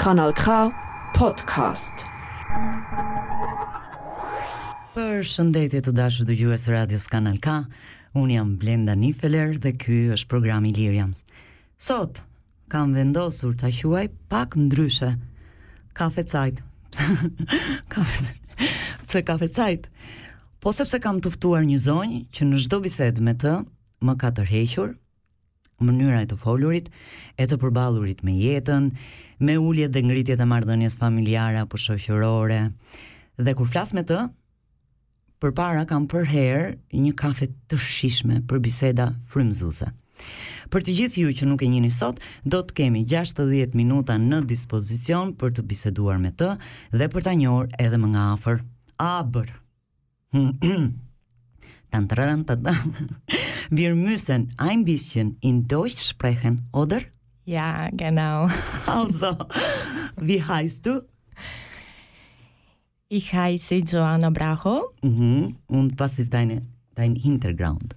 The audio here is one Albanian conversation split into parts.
Kanal K Podcast. Përshëndetje të dashur dëgjues të Radios Kanal K, unë jam Blenda Nifeler dhe ky është programi Iliria. Sot kam vendosur ta quaj pak ndryshe. Kafe cajt. kafe. Pse kafe cajt? Po sepse kam të ftuar një zonjë që në çdo bisedë me të më ka tërhequr, mënyra e të folurit, e të përballurit me jetën, me uljet dhe ngritjet e marrëdhënies familjare apo shoqërore. Dhe kur flas me të, përpara kam përherë një kafe të shijshme për biseda frymëzuese. Për të gjithë ju që nuk e njihni sot, do të kemi 60 minuta në dispozicion për të biseduar me të dhe për ta njohur edhe më nga afër. Abër. tan tan wir müssen ein bisschen in Deutsch sprechen, oder? Ja, genau. Also, wie heißt du? Ich heiße Joanna Bracho. Mhm. Und was ist deine, dein Hintergrund?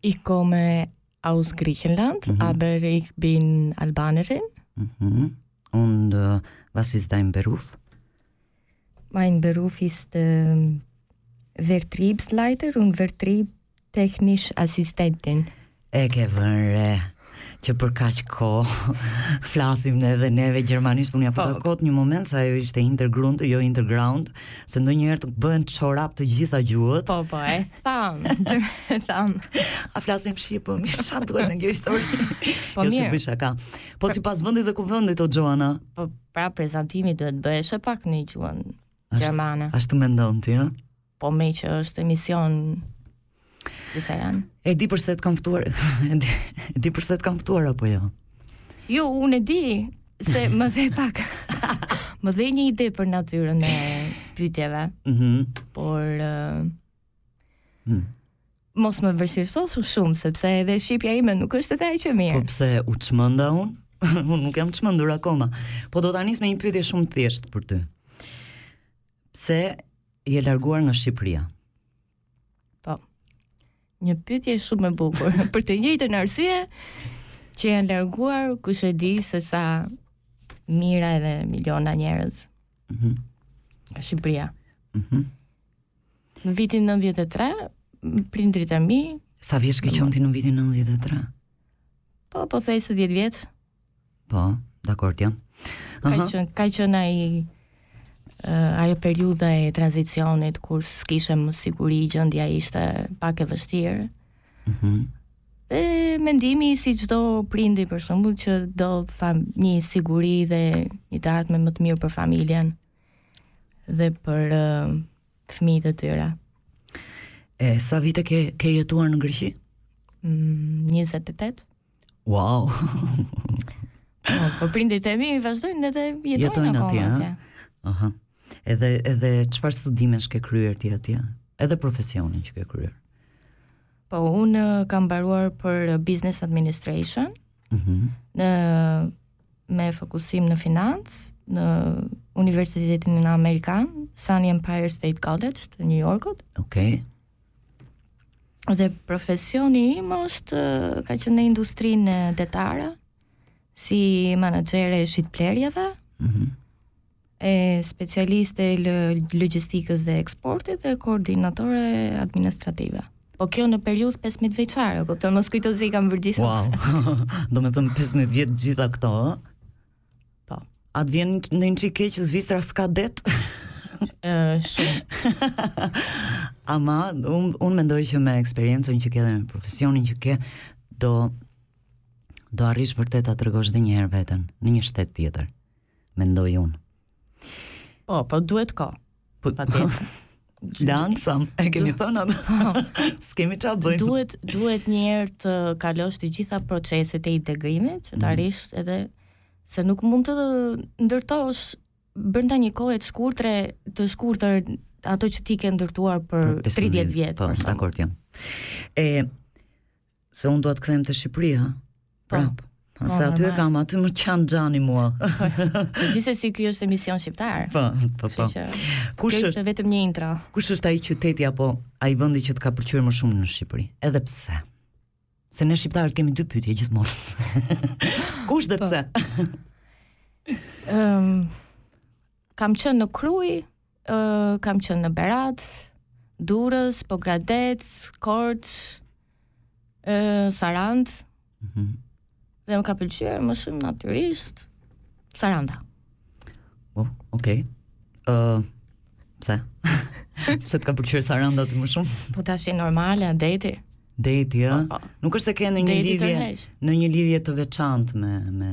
Ich komme aus Griechenland, mhm. aber ich bin Albanerin. Mhm. Und äh, was ist dein Beruf? Mein Beruf ist äh, Vertriebsleiter und Vertrieb teknish asistentin? E ke vënë që për kaq kohë flasim ne dhe neve gjermanisht unë ja po kot një moment sa ajo ishte underground jo interground se ndonjëherë të bëhen çorap të gjitha gjuhët po po e thamë e thamë a flasim shqip po mirë çfarë duhet në kjo histori po mirë jo, si shaka po sipas vendit dhe kuvendit o Joana po pra prezantimi duhet bëhej e pak në gjuhën Gjermane. Ashtu mendon ti, ha? Po meqë është emision Disa janë? E di përse të kam ftuar. E di, e di përse të kam ftuar apo jo. Jo, unë e di se më dhe pak. më dhe një ide për natyrën e pyetjeve. Mhm. Mm por uh, mm. Mos më vështirëso shumë sepse edhe shqipja ime nuk është edhe aq e mirë. Po pse u çmenda unë? unë nuk jam çmendur akoma. Po do ta nis me një pyetje shumë të thjeshtë për ty. Pse je larguar nga Shqipëria? Po. Një pyetje shumë e bukur. për të njëjtën arsye që janë larguar kush e di se sa mijëra edhe miliona njerëz. Mhm. Nga Shqipëria. Mhm. Mm Në vitin 93, prindërit e mi... Sa vjeç ke qenë ti në vitin 93? Po, pothuajse 10 vjeç. Po, dakord. Ka qenë ka qenë ai uh, ajo periudha e tranzicionit kur s'kishe më siguri gjendja ishte pak e vështirë. Mhm. Mm e mendimi si çdo prindi për shembull që do fam një siguri dhe një të ardhme më të mirë për familjen. dhe për uh, fëmijët e tyre. E sa vite ke ke jetuar në Greqi? Mm, 28. Wow. po, po prindërit e mi vazhdojnë edhe jetojnë, jetojnë atje. Jetojnë Aha. Edhe edhe çfarë studimesh ke kryer ti atje? Edhe profesionin që ke kryer. Po unë kam mbaruar për business administration. Mhm. Mm në me fokusim në financë në Universitetin Amerikan, SUNY Empire State College të New Yorkut. Okej. Okay. Dhe profesioni im është ka qenë në industrinë detare si menaxhere e shitplerjeve. Mhm. Mm e specialiste e logjistikës dhe eksportit dhe koordinatore administrative. Po kjo në periudhë 15 vjeçare, kupton, mos kujto se i kam bërë gjithë. Wow. Domethënë 15 vjet gjitha këto, ë? Po. A të vjen ndonjë çik keq që Zvicra s'ka det? Ë, shumë. Ama un un mendoj që me eksperiencën që ke dhe me profesionin që ke do do arrish vërtet ta tregosh edhe një herë veten në një shtet tjetër. mendoj unë. Po, po duhet kohë. Po, pa të. Lansam, e kemi thënë atë. Po. S'kemi ça bëjmë. Duhet, duhet njëherë të kalosh të gjitha proceset e integrimit, që të mhm. arrish edhe se nuk mund të ndërtosh brenda një kohe të shkurtre, të shkurtër ato që ti ke ndërtuar për, për 30 vjet. Po, dakord jam. E Se unë duhet të kthehem te Shqipëria. Po. Prap. Po, se aty e kam, aty më qan xhani mua. Po gjithsesi ky është emision shqiptar. Po, po, po. Kjo është vetëm një intro? Kush është ai qyteti apo ai vendi që të ka pëlqyer më shumë në Shqipëri? Edhe pse? Se ne shqiptarët kemi dy pyetje gjithmonë. Kush dhe po. pse? Ëm, um, Kam qenë në Krujë, ë uh, kam qenë në Berat, Durrës, Pogradec, Korçë, ë uh, Sarandë. Mm -hmm. Dhe më ka pëlqyer më shumë natyrisht Saranda. Oh, okay. Ë uh, pse? pse të ka pëlqyer Saranda ty më shumë? Po tash është normale, deti. Deti, ë? Po, po. Nuk është se ke ndonjë lidhje, ndonjë lidhje të veçantë me me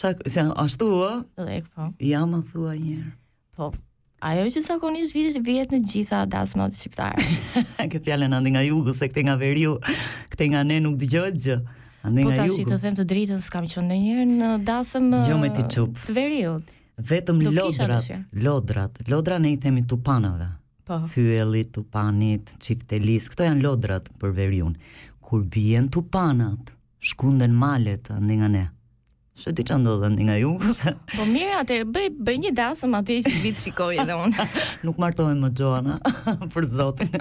Çak, ja, ashtu ë? Lek po. Jo, ma thuaj një herë. Po. Ajo që zakonisht vihet vihet në gjitha dasmat shqiptare. Këto janë andej nga jugu se këtej nga veriu, këtej nga ne nuk dëgjohet gjë. Andej po nga jugu. Po tash të them të drejtën, s'kam qenë ndonjëherë në dasëm jo me ti çup. Të veriut. Vetëm lodrat, lodrat, lodra ne i themi tupanave. Po. Fyelli, tupanit, çiftelis, këto janë lodrat për veriun. Kur bien tupanat, Shkunden malet andej nga ne. S'e di ça ndodh andej nga ju. po mirë, atëherë bëj bëj një dasëm atëherë që t'vij t'shikoj edhe unë. Nuk martohem më, Xhoana, për zotin.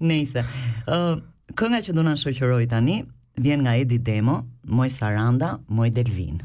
Nejse ë uh, kënga që do na shoqërojë tani vjen nga Edi Demo, Moj Saranda, Moj Delvinë.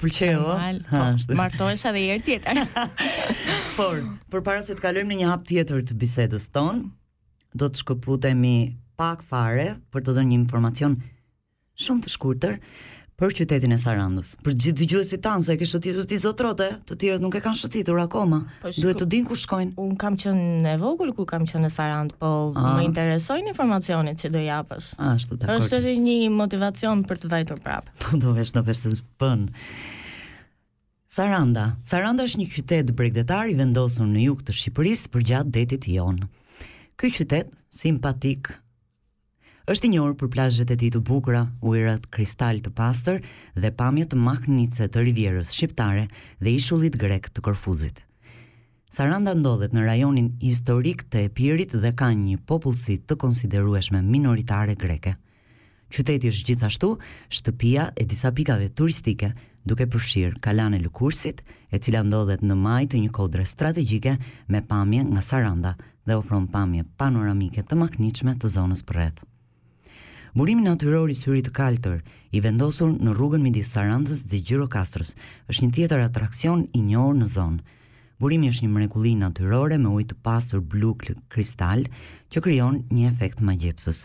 Pëlqeu, ëh. Normal, Ha, po, është. martohesh edhe një herë tjetër. Por, përpara se të kalojmë në një hap tjetër të bisedës tonë, do të shkëputemi pak fare për të dhënë një informacion shumë të shkurtër për qytetin e Sarandës. Për gjithë dëgjuesit tanë, se e ke shëtitur ti zotrote, të tjerët nuk e kanë shëtitur akoma. Po. Duhet të dinë ku shkojnë. Unë kam qenë e vogël kur kam qenë në Sarandë, po Ah. më interesojnë informacionet që do japësh. Ashtu, dakord. Është edhe një motivacion për të vajtur prap. Po do vesh në festë të pën. Saranda. Saranda është një qytet bregdetar i vendosur në jug të Shqipërisë përgjatë detit Jon. Ky qytet simpatik është i njohur për plazhet e tij të bukura, ujërat kristal të pastër dhe pamjet mahnitëse të rivierës shqiptare dhe ishullit grek të Korfuzit. Saranda ndodhet në rajonin historik të Epirit dhe ka një popullsi të konsiderueshme minoritare greke. Qyteti është gjithashtu shtëpia e disa pikave turistike, duke përfshirë Kalanë e Lëkursit, e cila ndodhet në majë të një kodre strategjike me pamje nga Saranda dhe ofron pamje panoramike të mahnitshme të zonës përreth. Burimi natyror i Syrit të Kaltër, i vendosur në rrugën midis Sarandës dhe Gjirokastrës, është një tjetër atraksion i njohur në zonë. Burimi është një mrekulli natyrore me ujë të pastër blu kristal që krijon një efekt magjepsës.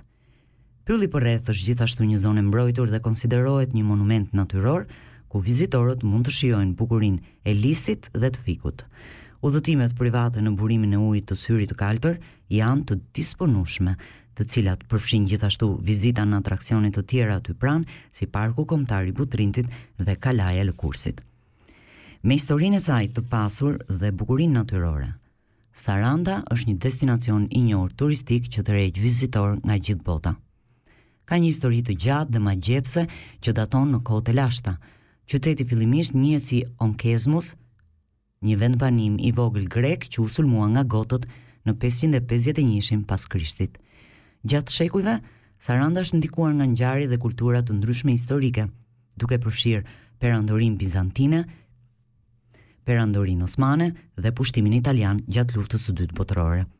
Pylli përreth është gjithashtu një zonë e mbrojtur dhe konsiderohet një monument natyror, ku vizitorët mund të shijojnë bukurinë e lisit dhe të fikut. Udhëtimet private në burimin e ujit të Syrit të Kaltër janë të disponueshme të cilat përfshijnë gjithashtu vizita në atraksione të tjera aty pranë, si Parku Kombëtar i Butrintit dhe Kalaja e Lëkursit. Me historinë e saj të pasur dhe bukurinë natyrore, Saranda është një destinacion i njohur turistik që tërheq vizitorë nga gjithë bota. Ka një histori të gjatë dhe magjepse që daton në kohët e lashta. Qyteti fillimisht njihej si Onkesmus, një vendbanim i vogël grek që u sulmua nga gotët në pesëqind e pesëdhjetë e njëshin pas Krishtit. Gjatë shekujve, Saranda është ndikuar nga ngjarje dhe kultura të ndryshme historike, duke përfshirë Perandorinë Bizantine, Perandorinë Osmane dhe pushtimin italian gjatë Luftës së Dytë Botërore.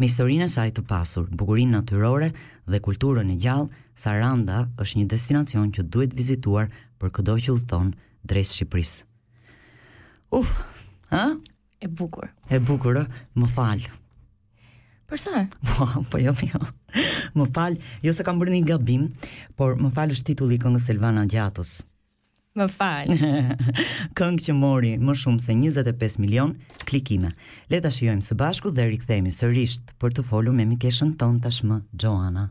Me historinë e saj të pasur, bukurinë natyrore dhe kulturën e gjallë, Saranda është një destinacion që duhet vizituar për këdo që udhëton drejt Shqipërisë. Uf, ha? E bukur. E bukur, më fal. Për sa? Po, po jo, jo. Më fal, jo se kam bërë një gabim, por më fal është titulli i këngës së Elvana Gjatës. Më fal. Këngë që mori më shumë se 25 milion klikime. Le ta shijojmë së bashku dhe rikthehemi sërisht për të folur me mikeshën tonë tashmë Xhoana.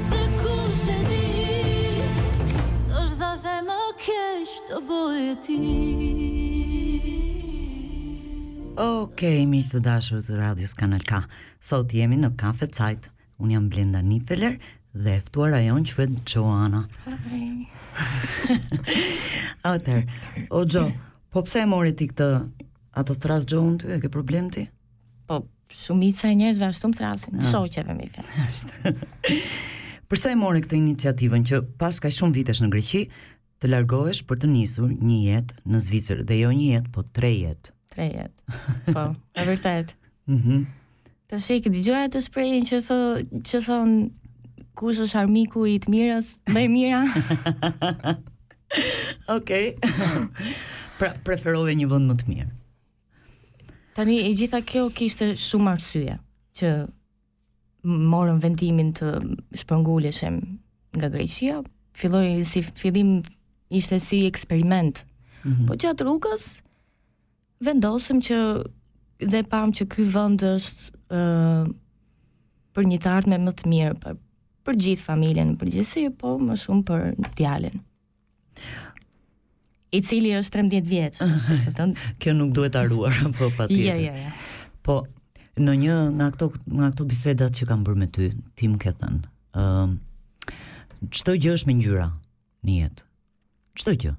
Se kush e di Ndoshta edhe më keq të bëjë ti Ok, miq të dashur të Radios Kanal K. Sot jemi në Kafe Zeit. Unë jam Blenda Nifeler dhe e ftuara jonë është vetë Xhoana. Atëherë, o Xho, po pse e more ti këtë a të thërras Xho unë ty, e ke problem ti? Po, shumica e njerëzve ashtu më thërrasin, ah, shoqet e mia fjalë. Ashtë. Përse e more këtë iniciativën që pas kaq shumë vitesh në Greqi, të largohesh për të nisur një jetë në Zvicër dhe jo një jetë, po tre jetë. Tre jetë. Po, e vërtetë. Mhm. Mm të shikë dëgjoja atë shprehjen që thë, që thonë kush është armiku i të mirës, më e mira. Okej. pra preferove një vend më të mirë. Tani e gjitha kjo kishte shumë arsye që morëm vendimin të shpërnguleshim nga Greqia. Filloi si fillim ishte si eksperiment. Mm -hmm. Po gjatë rrugës vendosëm që dhe pamë që ky vend është ë uh, për një të ardhme më të mirë për për gjithë familjen në përgjithësi, po më shumë për djalin. i cili është 13 vjeç. Kjo nuk duhet harruar po patjetër. Jo, jo, jo. Po në një nga këto nga këto bisedat që kam bërë me ty, ti më ke thënë, ë uh, çdo gjë është me ngjyra në jetë. Çdo gjë.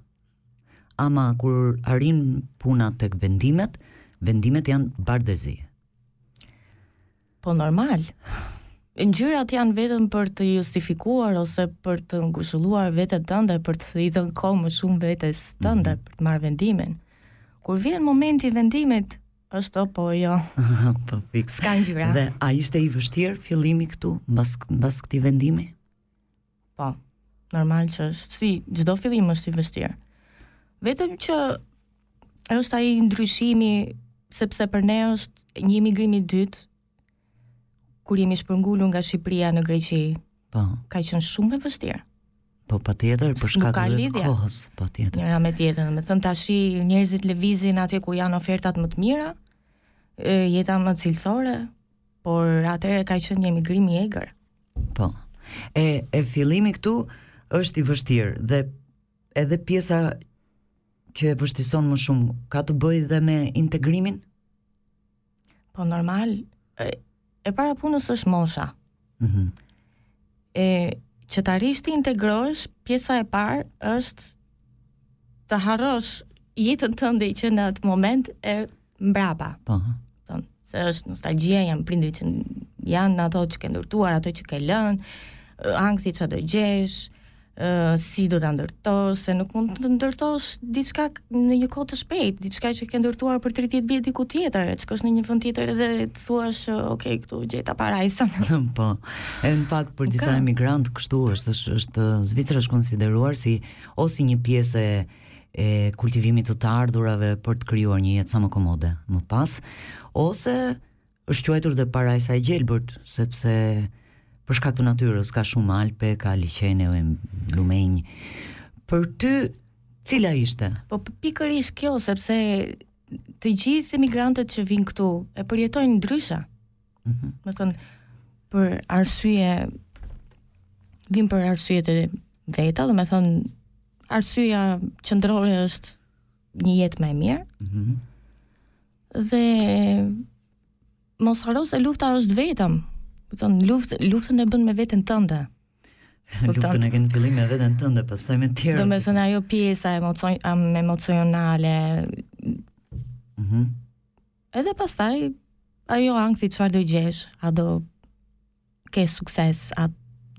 Ama kur arrin puna tek vendimet, vendimet janë bardhezi. Po normal. Ngjyrat janë vetëm për të justifikuar ose për të ngushëlluar veten tënde, për t'i dhënë kohë më shumë vetes tënde mm -hmm. për të marrë vendimin. Kur vjen momenti i vendimit, është o po jo. po fiks. S'ka ngjyra. Dhe a ishte i vështirë fillimi këtu mbas mbas këtij vendimi? Po. Normal që është si çdo fillim është i vështirë. Vetëm që është ai ndryshimi sepse për ne është një emigrim i dytë kur jemi shpërngulur nga Shqipëria në Greqi. Po. Ka qenë shumë e vështirë. Po patjetër, për shkak të kohës, patjetër. Njëra me tjetër, domethënë tashi njerëzit lëvizin atje ku janë ofertat më të mira, jeta më cilësore, Por atëherë ka qenë një emigrim i egër. Po. E e fillimi këtu është i vështirë dhe edhe pjesa që e vështirëson më shumë ka të bëjë dhe me integrimin? Po normal, e, e para e punës është mosha. Mhm. Mm e që të arrish të integrohesh, pjesa e parë është të harrosh jetën tënde që në atë moment e mbrapa. Po. Don, se është nostalgjia, janë prindërit që janë ato që ke ndërtuar, ato që ke lënë, ankthi ça do gjesh, si do ta ndërtosh, se nuk mund të ndërtosh diçka në një kohë të shpejtë, diçka që ke ndërtuar për 30 vjet diku tjetër, të shkosh në një vend tjetër dhe të thuash, ok, këtu gjeta parajsën. po. E në fakt për disa emigrantë kështu është, është, është Zvicra është konsideruar si ose një pjesë e e kultivimit të të ardhurave për të krijuar një jetë sa më komode më pas, ose është quajtur dhe parajsa e gjelbërt, sepse për shkak të natyrës ka shumë alpe, ka liqene, lumenj. Për ty cila ishte? Po pikërisht kjo sepse të gjithë emigrantët që vijnë këtu e përjetojnë ndryshe. Mm -hmm. Domethënë, për arsye, vijnë për arsyet e veta, domethënë, arsyeja qendrore është një jetë më e mirë, mm -hmm. dhe mos harro se lufta është vetëm, domethënë, luft, luftën e bën me veten tënde, mm Luftën e ke në fillim me veten tënde, pastaj me të tjerë. Domethënë ajo pjesa emocion, emocionale. Mm -hmm. Edhe pastaj ai ankthi çfarë do gjesh, a do ke sukses, a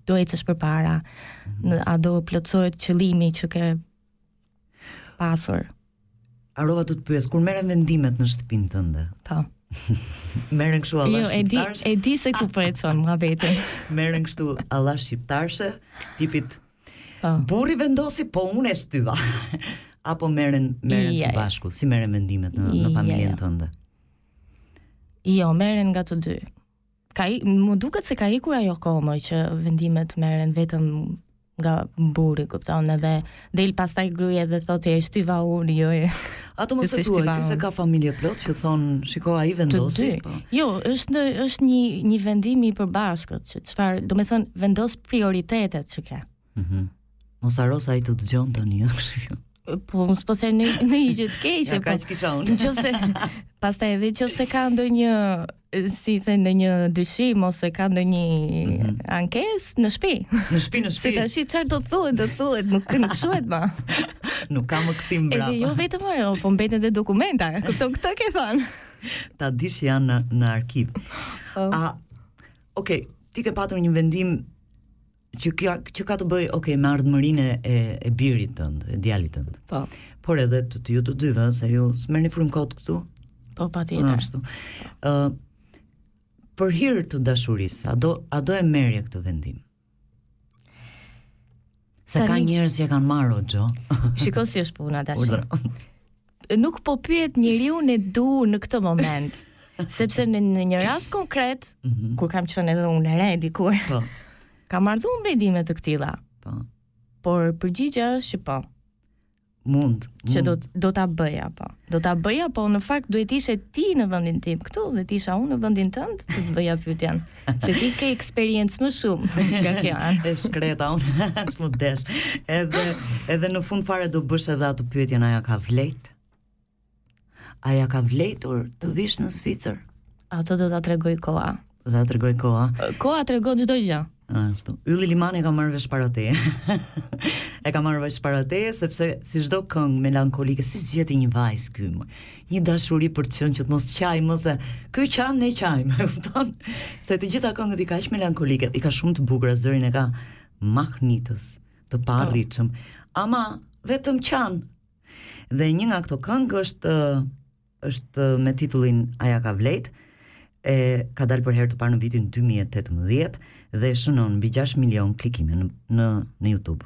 do ecësh përpara, mhm. a do plotësohet qëllimi që ke pasur. Harrova të të pyes, kur merren vendimet në shtëpinë tënde? Po. merren kështu alla jo, shqiptarçe. Jo, e di, e di se ku po e çon muhabetin. merren kështu alla shqiptarçe, tipit Burri vendosi po unë e shtyva. Apo merren merren së bashku, si merren vendimet në në familjen tënde? Jo, merren nga të dy. Ka më duket se ka ikur ajo kohë më që vendimet merren vetëm nga burri, kupton, edhe del pastaj gruaja dhe thotë e shtyva unë, jo. Atë mos e thuaj ti se ka familje plot që thonë, shiko ai vendosi. Po. Jo, është në, është një një vendim i përbashkët, që çfarë, domethënë vendos prioritetet që ke. Mhm. Mm mos harro se ai të dëgjon tani, kështu. Po, mos po them ndonjë gjë të keqe, ja, po. Ka që kisha unë. Nëse pastaj edhe nëse ka ndonjë si the ndonjë dyshim ose ka ndonjë mm -hmm. ankesë në shtëpi. Në shtëpi, në shtëpi. Se tash çfarë do të thuhet, do të thuhet, nuk nuk shuhet më. nuk ka më kthim mbrapa. Edhe jo vetëm ajo, po mbeten edhe dokumenta. Kupton këto ke thënë. Ta dish janë në, në arkiv. Oh. A Okej, okay, ti ke patur një vendim që kjo që ka të bëjë ok me ardhmërinë e e birit tënd, e djalit tënd. Po. Por edhe të të ju të dyve, se ju s'merrni frymë kot këtu. Po patjetër. Po, ashtu. Ë uh, për hir të dashurisë, a do a do e merrje këtë vendim? Se ka njerëz që e kanë marrë o Xho? Shiko si është puna tash. nuk po pyet njeriun e duhur në këtë moment. Sepse në, në një rast konkret, mm -hmm. kur kam qenë edhe unë e re dikur, po. kam marrë dhe unë vendime të këtilla. Po. Por përgjigja është që po. Mund, mund. Që do do ta bëja po. Do ta bëja po në fakt duhet të ishe ti në vendin tim këtu, dhe të isha unë në vendin tënd, të të bëja pyetjen. Se ti ke eksperiencë më shumë nga kjo anë. E shkreta unë, ç'm'u desh. Edhe edhe në fund fare do bësh edhe atë pyetjen a ia ka vlejt. A ia ka vlejtur të vish në Zvicër. Atë do ta tregojë koha. Do ta tregojë koha. Koha tregon çdo gjë. Ashtu. Ylli Limani e ka marrë vesh para teje. e ka marrë vesh para teje sepse si çdo këngë melankolike, si s'gjeti një vajzë ky. Një dashuri për të qenë që të mos qajmë më se ky qan ne qajmë, e kupton? Se të gjitha këngët i ka aq melankolike, i ka shumë të bukura zërin e ka mahnitës, të paarritshëm. Ama vetëm qan. Dhe një nga këto këngë është me titullin A ia ka vlejt, e ka dalë për herë të parë në vitin 2018 dhe shënon mbi 6 milion klikime në në, në YouTube.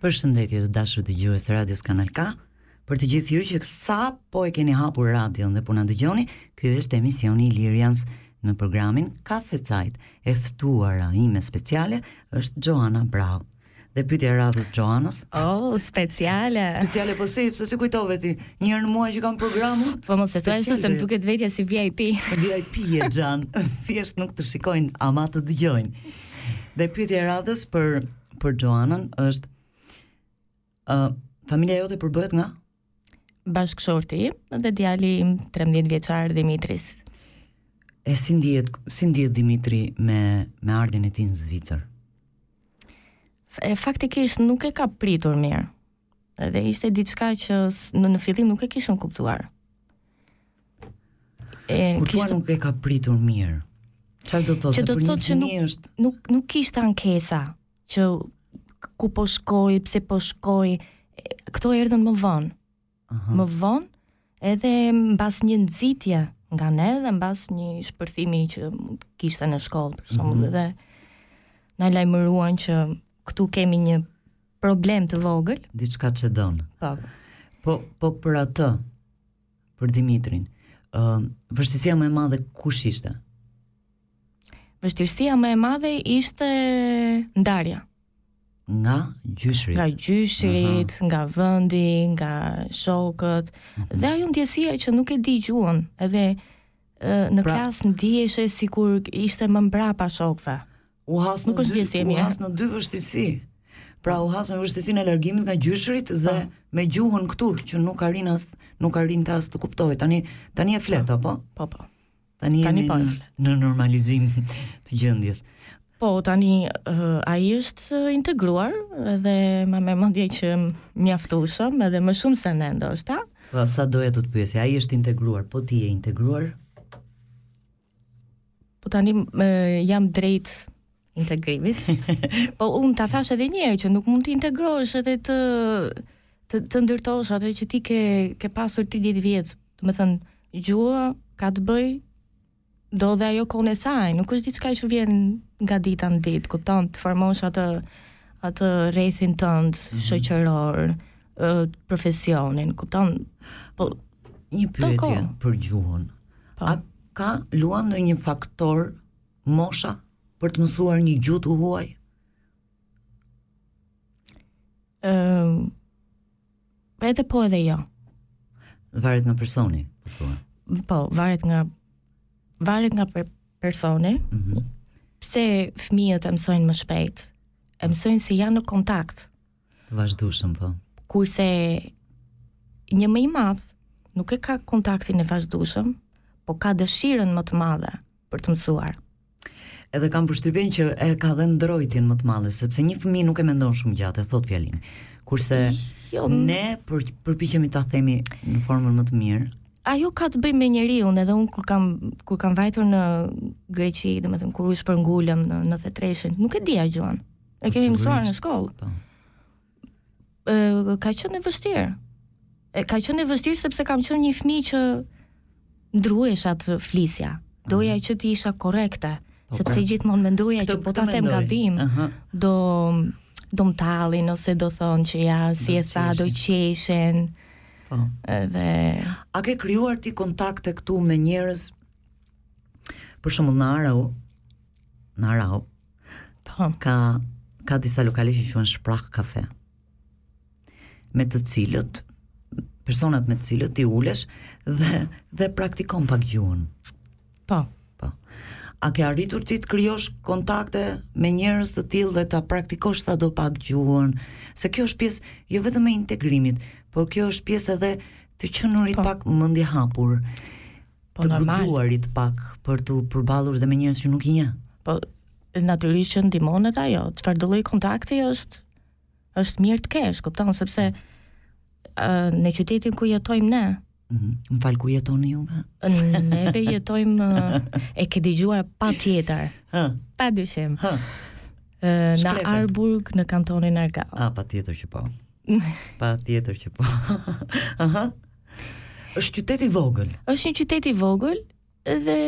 Përshëndetje të dashur dëgjues të radios Kanal K Për të gjithë ju që sapo e keni hapur radion dhe po na dëgjoni Ky është emisioni i Lirjanës në programin Kafe Zeit E ftuara ime speciale është Xhoana Brau Dhe pyetja e radhës Xhoanës. Oh, speciale. Speciale po si, pse si kujtove ti? Një herë në muaj që kam programin. Po mos e thuaj ashtu se më duket vetja si VIP. VIP je Xhan, thjesht nuk të shikojnë, ama të dëgjojnë. Dhe pyetja e radhës për për Xhoanën është ë uh, familja jote përbëhet nga Bashkëshorti dhe djali im 13 vjeçar Dimitris. E si ndihet si ndihet Dimitri me me ardhjen e tij në Zvicër? E faktikisht nuk e ka pritur mirë. Dhe ishte diçka që në në fillim nuk e kishim kuptuar. E Kur kishte... nuk e ka pritur mirë. Çfarë do të thotë? Që do të thotë që nuk është nuk nuk kishte ankesa që ku po shkoj, pse po shkoj, këto erdhën më vonë. Aha. Më vonë edhe mbas një nxitje nga ne dhe mbas një shpërthimi që kishte në shkollë për shembull mm -hmm. dhe na lajmëruan që këtu kemi një problem të vogël, diçka që don. Po. Po po për atë Për Dimitrin, ë uh, vështirësia më e madhe kush ishte? Vështirësia më e madhe ishte ndarja nga gjyshrit. Nga gjyshrit, uh -huh. nga vendi, nga shokët uh mhm. -huh. dhe ajo ndjesia që nuk e di gjuhën, edhe në pra, klasë ndiheshe sikur ishte më mbrapa shokëve. U has në, në, u has në dy vështirësi. Pra u has me vështirësinë e largimit nga gjyshrit dhe pa. Po. me gjuhën këtu që nuk arrin as nuk arrinte as të kuptojë. Tani tani e flet apo? Po po. Tani, tani po në, në normalizim të gjendjes. Po, tani uh, ai është integruar dhe më mendje që mjaftueshëm edhe më shumë se ne ndoshta. Po sa doja të të pyesja, ai është integruar, po ti je integruar? Po tani jam drejt integrimit. po unë ta thash edhe një herë që nuk mund të integrohesh edhe të të, të ndërtosh atë që ti ke ke pasur 30 vjet. Domethënë, gjuha ka të bëjë do dhe ajo kohën e saj, nuk është diçka që vjen nga dita në ditë, kupton, të formosh atë atë rrethin tënd mm -hmm. shoqëror, profesionin, kupton? Po një pyetje për gjuhën. A ka, luan ndonjë faktor mosha për të mësuar një gjuhë të huaj? Ëm ehm, um, edhe po edhe jo. Varet nga personi, po thua. Po, varet nga varet nga per, personi. Mm -hmm. Pse fëmijët e mësojnë më shpejt? E mësojnë se janë në kontakt Të vazhdueshëm po. Kurse një më i madh nuk e ka kontaktin e vazhdueshëm, po ka dëshirën më të madhe për të mësuar. Edhe kam përshtypjen që e ka dhe ndrojtjen më të madhe, sepse një fëmijë nuk e mendon shumë gjatë, e thot fjalinë. Kurse jo, ne për, përpiqemi ta themi në formën më të mirë, ajo ka të bëjë me njeriun, edhe unë kur kam kur kam vajtur në Greqi, domethënë kur u shpërngulëm në në thetreshin, nuk e dija gjuhën. E kemi mësuar në shkollë. Po. Ë ka qenë e vështirë. E ka qenë e vështirë sepse kam qenë një fëmijë që ndruhesha të flisja. Doja mhm. që të isha korrekte, po, sepse pra. gjithmonë mendoja që po ta them gabim, do do më tallin ose do thonë që ja si e tha do qeshen. Po. Edhe a ke krijuar ti kontakte këtu me njerëz për shembull në Arau, në Arau, po. ka, ka disa lokale që quhen Sprachcafé, me të cilët, personat me të cilët ti ulesh dhe, dhe praktikon pak gjuhën. Po. Po. A ke arritur ti të krijosh kontakte me njerëz të tillë dhe ta praktikosh sado pak gjuhën? Se kjo është pjesë jo vetëm e integrimit, por kjo është pjesë edhe e të qenurit po. pak mendjehapur. Po të normal. guxuarit pak për të përballur dhe me njerëz që nuk i njeh. Po natyrisht që ndihmon edhe ajo. Çfarëdo lloj kontakti është është mirë të kesh, kupton sepse ë në qytetin ku jetojmë ne, Mhm. Më fal ku jetoni juve? neve jetojmë ë, e ke dëgjuar patjetër, Hë, pa dyshim. hë. Ë, Në Shkrepe. Arburg, në kantonin Argau. A patjetër që po. Patjetër që po. Aha. Është qytet i vogël. Është një qytet i vogël dhe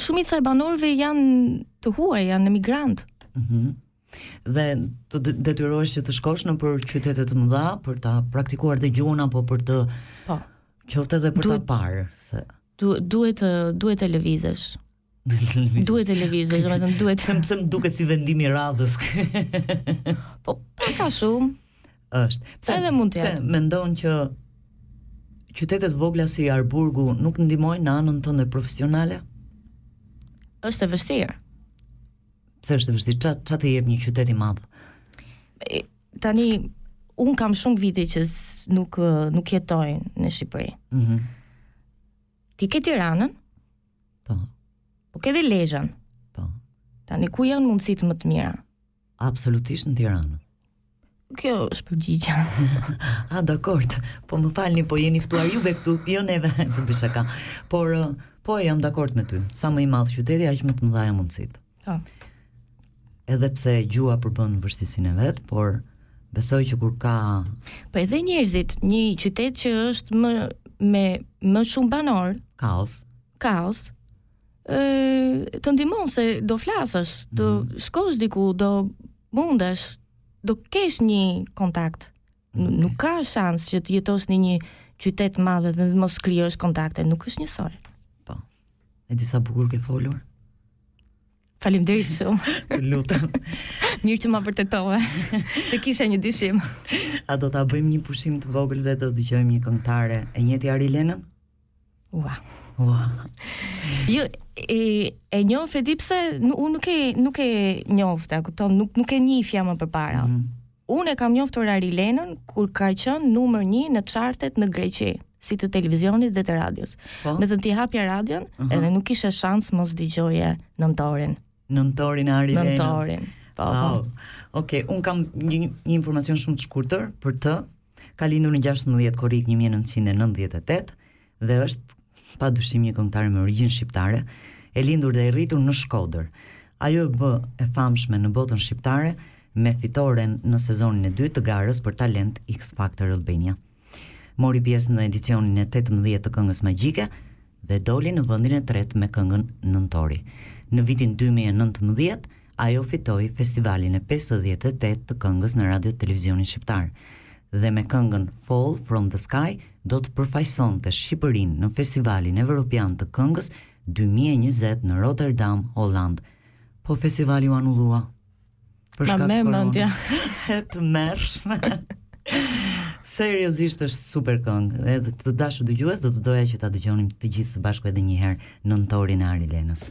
shumica e banorëve janë të huaj, janë emigrantë. Mhm. Mm dhe të detyrohesh që të shkosh nëpër qytete të mëdha për ta praktikuar dhe gjuhën apo për të Po. Qoftë edhe për ta parë se duhet duhet të duhet të lëvizesh. Duhet të lëvizë, domethënë duhet të pse më duket si vendim i radhës. po, po ka shumë. Është. Pse edhe mund të jetë? Pse mendon që qytetet e vogla si Arburgu nuk ndihmojnë në anën tënde profesionale? Është e vështirë. Pse është e vështirë? Ça ça të jep një qytet i madh? Tani unë kam shumë vite që nuk nuk jetoj në Shqipëri. Mhm. Mm Ti ke Tiranën? Po. Po ke dhe Lezhën? Po. Tani ku janë mundësitë më të mira? Absolutisht në Tiranë. Kjo është përgjigja. A dakord. Po më falni, po jeni ftuar juve këtu, jo neve, se bëj shaka. Por po jam dakord me ty. Sa më i madh qyteti, aq më të mëdha janë mundësitë. Po. Edhe pse gjuha përbën vështirësinë e vet, por besoj që kur ka Po edhe njerëzit, një qytet që është më me më shumë banorë, kaos, kaos, ë të ndihmon se do flasësh, do mm -hmm. shkosh diku, do mundesh, do kesh një kontakt Nuk ka shans që të jetosh në një qytet madhe dhe të mos krijosh kontakte, nuk është njësoj. Po. E di sa bukur ke folur. Faleminderit shumë. Lutem. Mirë që ma vërtetove se kisha një dyshim. A do ta bëjmë një pushim të vogël dhe do dëgjojmë një këngëtare e njeh ti Arilenën? Ua. Ua. Jo, e e njoh e di pse unë nuk e nuk e njofta, kupton, nuk nuk e njihja më përpara. Mm -hmm. Unë e kam njoftur Arilenën kur ka qenë numër 1 në chartet në Greqi, si të televizionit dhe të radios. Po? Domethënë ti hapje radion, uh -huh. edhe nuk kishe shans mos dëgjoje Nëntorin. Nëntorin e Arilenës. Nëntorin. Po. Wow. Okej, okay, un kam një, një informacion shumë të shkurtër për të, Ka lindur në 16 korrik 1998 dhe është pa dyshim një këngëtare me origjinë shqiptare, e lindur dhe e rritur në Shkodër. Ajo u bë e famshme në botën shqiptare me fitoren në sezonin e dytë të garës për talent X Factor Albania. Mori pjesë në edicionin e 18 të këngës magjike, dhe doli në vendin e tretë me këngën Nëntori. Në vitin dy mijë e nëntëmbëdhjetë, ajo fitoi Festivalin e pesëdhjetë e tetë të këngës në Radio Televizionin Shqiptar dhe me këngën Fall From The Sky do të përfaqësonte Shqipërinë në Festivalin Evropian të Këngës dy mijë e njëzet në Rotterdam, Holandë, po festivali u anulua. Për shkak të pandemisë e tmerrshme. Seriozisht është super këngë. Edhe të dashur dëgjues do të doja që ta dëgjonim të gjithë së bashku edhe një herë Nëntorin e Arilenës.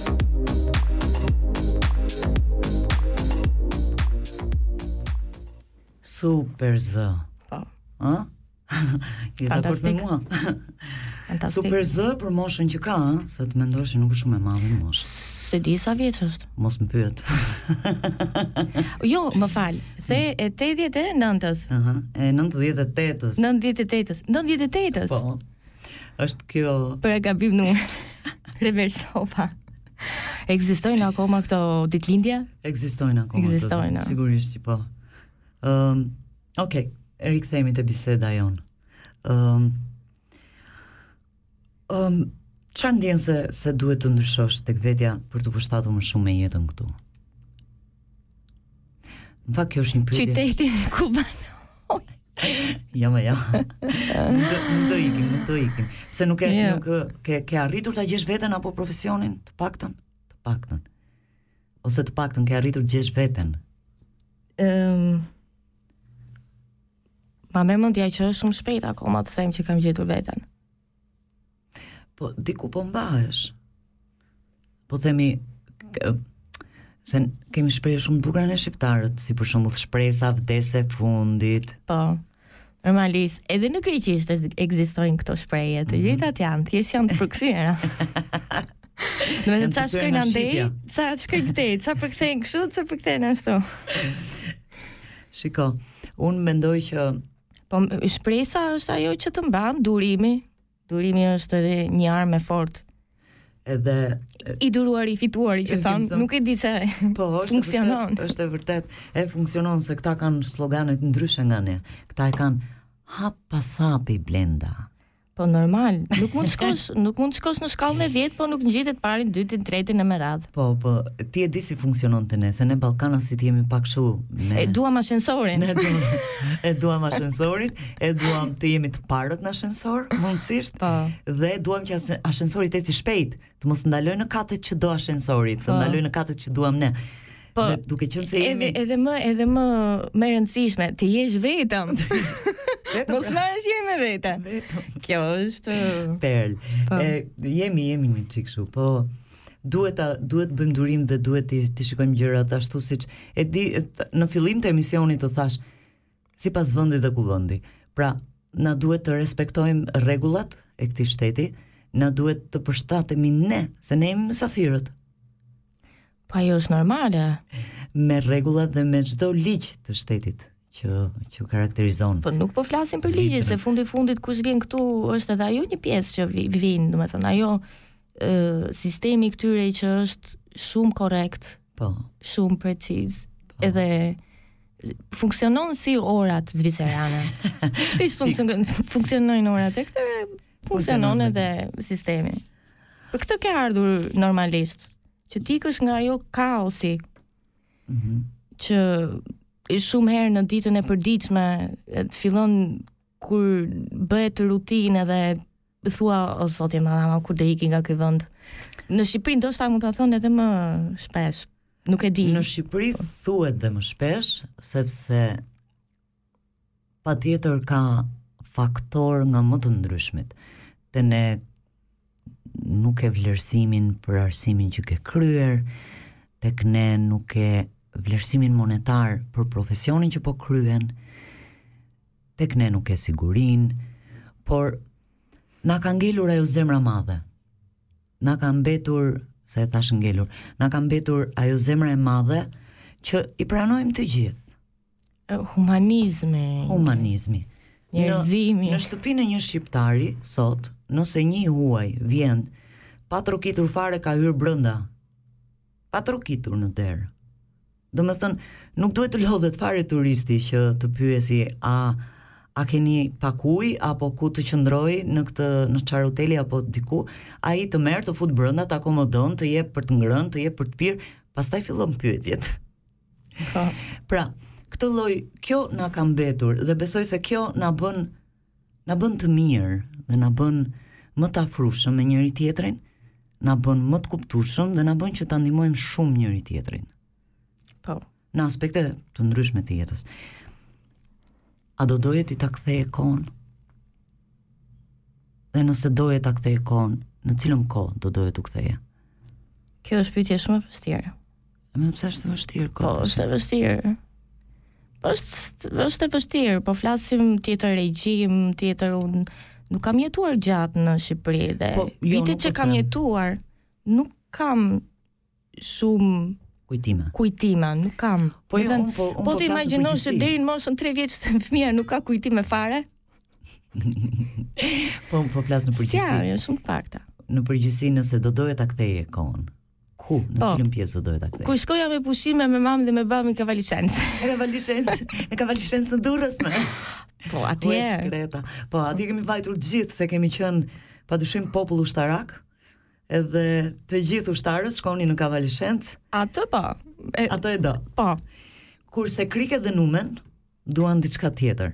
Super zë. Po. Ë? Je dakord me mua? Fantastik. Super zë për moshën që ka, ë, se të mendosh që nuk është shumë e madhe moshë. S'e di sa vjeç është. Mos më pyet. jo, më fal. The e 89-s. Aha, e 98-s. 98-s. 98-s. Po. Është kjo Po e gabim numrin. Reversova. Ekzistojnë akoma këto ditëlindje? Ekzistojnë akoma. Ekzistojnë. Sigurisht që po. Ëm, um, okay, rikthehemi te biseda jonë. Ëm. Um, çfarë ndjen se se duhet të ndryshosh tek vetja për t'u përshtatur më shumë me jetën këtu? Në fakt kjo është një pyetje. Qyteti ku banon. Jo, më jo. Nuk do ikim, nuk do ikim. Pse nuk e, jo. nuk ke ke arritur ta gjesh veten apo profesionin, të paktën, të paktën. Ose të paktën ke arritur të gjesh veten. Ëm um, Ma merr mendja që është shumë shpejt akoma të them që kam gjetur veten. Po, diku po mbahesh. Po themi, se kemi shprehje shumë të bukura ne shqiptarët, si për shembull shpresa vdes e fundit. Po. Normalisht, edhe në greqisht ekzistojnë këto shprehje, të mhm. gjithat janë, thjesht janë të përkthyera. Domethënë ca shkojnë andej, ca shkojnë këtej, ca përkthehen kështu, ca përkthehen ashtu. Shiko, unë mendoj që Po shpresa është ajo që të mban durimi. Durimi është edhe një armë e fortë. Edhe i duruari i fituari që thonë, nuk e di se po është funksionon. Vërtet, është e vërtet, e funksionon se këta kanë sloganet ndryshe nga ne. Këta e kanë hap pas hapi Blenda. Po normal, nuk mund të shkosh, nuk mund të shkosh në shkallën e 10, po nuk ngjite të parin, dytin, tretin e me radhë. Po, po, ti e di si funksionon te ne, se ne ballkanasit jemi pak kështu me E duam ashensorin. Ne duam, e duam ashensorin, e duam të jemi të parët në ashensor, mundësisht. Po. Dhe duam që ashensori të eci shpejt. të mos ndalojë në katet që do ashensori, të po. ndalojë në katet që duam ne. Po, dhe duke qenë se jemi edhe, edhe më edhe më më e rëndësishme, të jesh vetëm. vetëm. Mos pra. marrësh njeri me vete. Vetëm. Kjo është perlë. Po. E jemi jemi një çik kështu, po duhet ta duhet të bëjmë durim dhe duhet të t'i shikojmë gjërat ashtu siç e di në fillim të emisionit të thashë sipas vendit dhe kuvendi. Pra, na duhet të respektojmë rregullat e këtij shteti, na duhet të përshtatemi ne, se ne jemi mysafirët. Po ajo është normale. Me rregullat dhe me çdo ligj të shtetit që që karakterizon. Po nuk po flasim për ligjin, se fundi i fundit kush vjen këtu është edhe ajo një pjesë që vjen, domethënë ajo ë sistemi i këtyre që është shumë korrekt Po. Shumë preciz. Po. Edhe funksionon si orat zvicerane. si funksionon funksionojnë orat e këtyre funksionon edhe sistemi. Për këtë ke ardhur normalisht që të ikësh nga ajo kaosi. Mhm. Mm që shumë herë në ditën e përditshme të fillon kur bëhet rutinë edhe thua o Zot i madh, kur do iki nga ky vend. Në Shqipëri ndoshta mund ta thonë edhe më shpesh. Nuk e di. Në Shqipëri thuhet dhe më shpesh sepse patjetër ka faktorë nga më të ndryshmit. Te ne nuk ke vlerësimin për arsimin që ke kryer, tek ne nuk ke vlerësimin monetar për profesionin që po kryen, tek ne nuk ke sigurinë, por na ka ngelur ajo zemra e madhe, na ka mbetur, se e thashë ngelur, na ka mbetur ajo zemra e madhe që i pranojmë të gjithë. Humanizmi. Humanizmi. Njerëzimi. Në, në shtëpinë e një shqiptari sot, nëse një i huaj vjen pa trokitur fare ka hyrë brenda. Pa trokitur në derë. Do me thënë, nuk duhet të lodhet fare turisti që të pyesi a a keni pakuj apo ku të qëndroj në çfarë hoteli apo diku, ai të merr të fut brenda, të akomodon, të jep për të ngrënë, të jep për të pirë, pastaj fillon pyetjet. Po. Pra, këtë lloj kjo na ka mbetur dhe besoj se kjo na bën na bën të mirë dhe na bën më të afrueshëm me njëri tjetrin, na bën më të kuptueshëm dhe na bën që ta ndihmojmë shumë njëri tjetrin. Po. Në aspekte të ndryshme të jetës. A do doje ti ta ktheje kohën? Dhe nëse doje ta ktheje kohën, në cilën kohë do doje të ktheheshe? Kjo është pyetje shumë e vështirë. Më pse është e vështirë kjo? Po, është e vështirë. Po është është e vështirë, po flasim tjetër regjim, tjetër un nuk kam jetuar gjatë në Shqipëri dhe po, jo, vitet që po kam jetuar nuk kam shumë kujtime. Kujtime, nuk kam. Po jo, un po un po, po të imagjinosh se deri në moshën 3 vjeç fëmija nuk ka kujtime fare. po un po flas në përgjithësi. Ja, shumë të pakta. Në përgjithësi nëse do doje ta ktheje kohën. Ku, në po, cilën pjesë do doje ta ktheje? Kur shkoja me pushime me mamën dhe me babën Kavalishencë. Kavalishencë, e Kavalishencë në Durrës më. Po aty po, është kreta. Po atje kemi vajtur të gjithë se kemi qenë padyshim popull ushtarak. Edhe të gjithë ushtarët shkonin në Kavalishencë. Atë po. E, Atë e do. Po. Kurse kriket dhe numen duan diçka tjetër.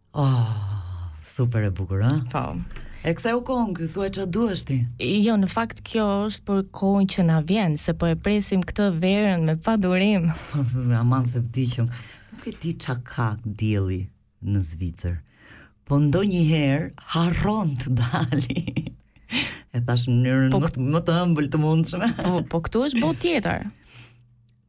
Oh, super e bukur, ha? Po. E ktheu kohën, ti thuaj ça të duash ti? Jo, në fakt kjo është për kohën që na vjen, se po e presim këtë verën me padurim. Aman se vdiqëm. Nuk e di ça ka dielli në Zvicër. Po ndonjëherë harron të dali. e thashë në mënyrën po, më, më të ëmbël të mundshme. po, po këtu është botë tjetër.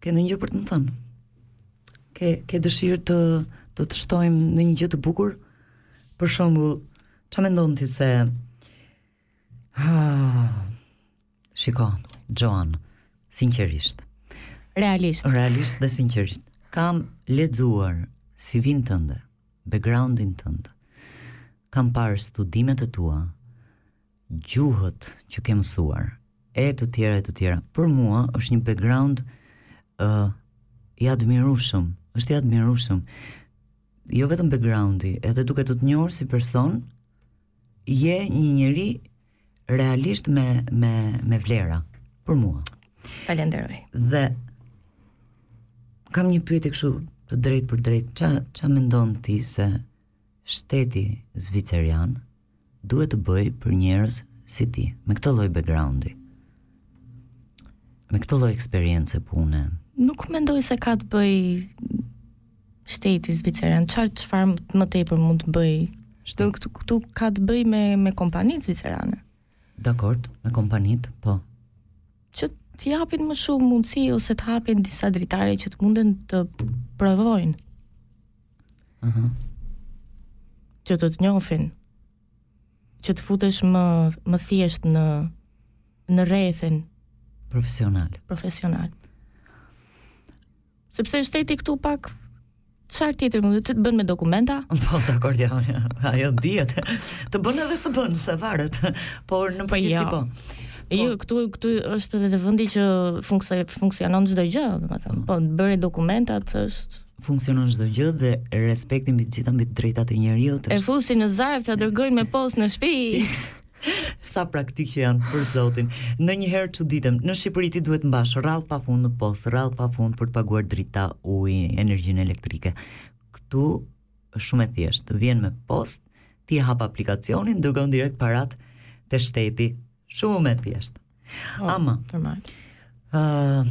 Ke ndonjë gjë për të më thënë? Ke ke dëshirë të të të shtojmë ndonjë gjë të bukur? Për shembull, çfarë mendon ti se ha Shiko, Xhoan, sinqerisht. Realisht. Realisht dhe sinqerisht. Kam lexuar CV-në tënde, backgroundin tënd. Kam parë studimet e tua, gjuhët që ke mësuar e të tjera e të tjera. Për mua është një background ë uh, i admirueshëm, është i admirueshëm. Jo vetëm backgroundi, edhe duke të të njohur si person, je një njeri realisht me me me vlera për mua. Falenderoj. Dhe kam një pyetje kështu të drejtpërdrejtë, ça ça mendon ti se shteti zviceran Duhet të bëjë për njerëz si ti, me këtë lloj backgroundi. Me këtë lloj eksperience pune. Nuk mendoj se ka të bëjë shteti zviceran. Çfarë çfarë më tepër mund të bëjë? Çdo këtu këtu ka të bëjë me me kompanitë zvicerane. Dakord, me kompanitë, po. Që të japin më shumë mundësi ose të hapin disa dritare që të munden të provojnë. Aha. Që të të njofin. Që të futesh më më thjesht në në rrethin profesional. Profesional. Sepse shteti këtu pak çfarë tjetër mund të bën me dokumenta? Po, dakord jam. Ajo dihet. Të bën edhe s'të bën, se varet. Por në po, përgjithësi jo. po. Po. Jo, këtu këtu është edhe vendi që funksionon çdo gjë, domethënë. Po, bëre dokumentat është funksionon çdo gjë dhe respekti mbi të gjitha mbi të drejtat e njeriut. E fusin në zarf ta dërgojnë me postë në shtëpi. Sa praktikë që janë për Zotin. Në një herë që ditëm, në Shqipëri ti duhet mbash radhë pa fund në postë, radhë pa fund për të paguar drita, ujë, energjinë elektrike. Këtu është shumë e thjeshtë, të vjen me postë, ti hap aplikacionin, dërgon direkt paratë te shteti. Shumë e thjeshtë. Oh, Ama, uh,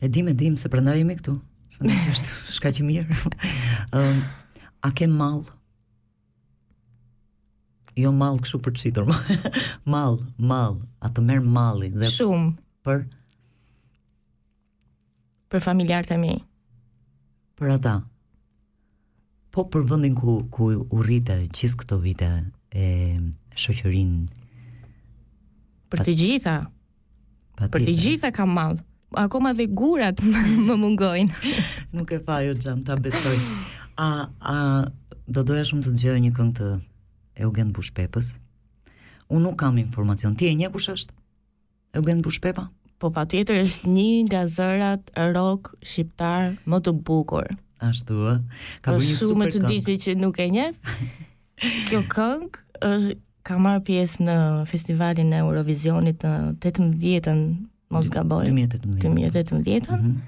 E dim, e dim, se prandaj jemi këtu. Se nuk është shqa që mirë. um, a ke mall? Jo mall kështu për të shitur. mall, mall. A të merr malli. Dhe Shumë. Për? Për familjarët e mi. Për ata. Po për vendin ku ku u rrite gjithë këto vite e shoqërinë për të gjitha. Për të gjitha kam mall. Akoma dhe gurat më mungojnë. Nuk ke faj o xhan ta besoj. A a do doja shumë të dëgjoje një këngë të Eugen Bushpepës. Unë nuk kam informacion. Ti e njeh kush është? Eugen Bushpepa. Po patjetër është një nga zërat rock shqiptarë më të bukur. Ashtu, ë. Ka bërë një super këngë. Shumë çuditem që nuk e njeh. Kjo këngë është ka marrë pjesë në festivalin e Eurovizionit në 18-ën, mos gaboj. 2018. 2018. Mm -hmm.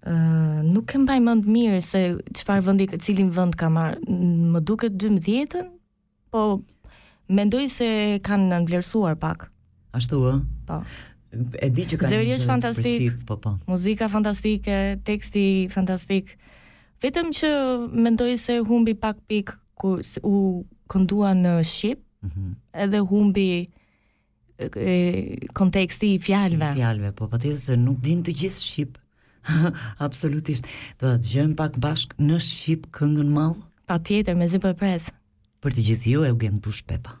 Uh, nuk e mbaj mend mirë se çfarë vendi cilin vend ka marrë. Më duket 12-ën, Po, mendoj se e kanë nënvlerësuar pak. Ashtu ë? Po. E di që kanë zëri është fantastik. Po po. Muzika fantastike, teksti fantastik. Vetëm që mendoj se humbi pak pikë kur u këndua në shqip. Mm -hmm. Edhe humbi konteksti i fjalëve. Fjalëve, po patjetër se nuk dinë të gjithë shqip. Absolutisht. Do të dëgjojmë pak bashkë në shqip këngën Mall. Patjetër, mezi po e pres. Për të gjithë ju Eugent Bushpepa.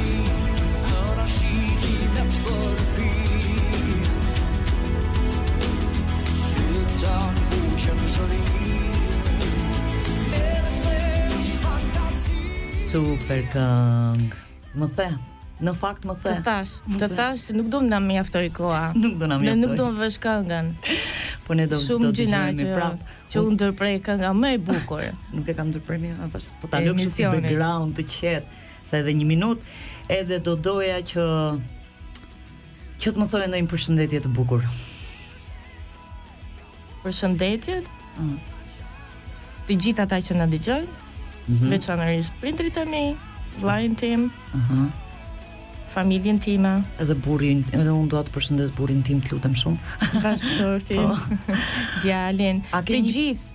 Super këng Më the Në fakt më the Të thashë Të thashë Nuk do na mjaftojë koha Nuk do na mjaftojë Nuk do vësh këngën Po ne do të do të jemi prap që u ndërprej kënga më e bukur. Nuk e kam ndërprerë më pas. Po ta lëmë si background të qetë. Sa edhe një minutë, edhe do doja që që të më thoje ndonjë përshëndetje të bukur. Përshëndetjet. Mm. Të gjithë ata që na dëgjojnë, mm -hmm. veçanërisht prindërit e mi, vllain tim. Ëh. Uh -huh. Familjen time, edhe burrin, edhe unë dua të përshëndes burrin tim, të lutem shumë. Bashkëshortin. Po. Djalin, të gjithë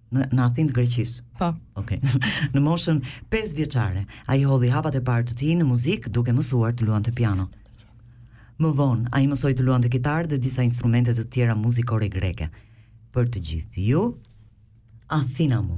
në në Athinë të Greqisë. Po. Okej. Okay. në moshën 5 vjeçare, ai hodhi hapat e parë të tij në muzikë duke mësuar të luante piano. Më vonë, ai mësoi të luante kitarë dhe disa instrumente të tjera muzikore greke. Për të gjithë ju, Athina mu.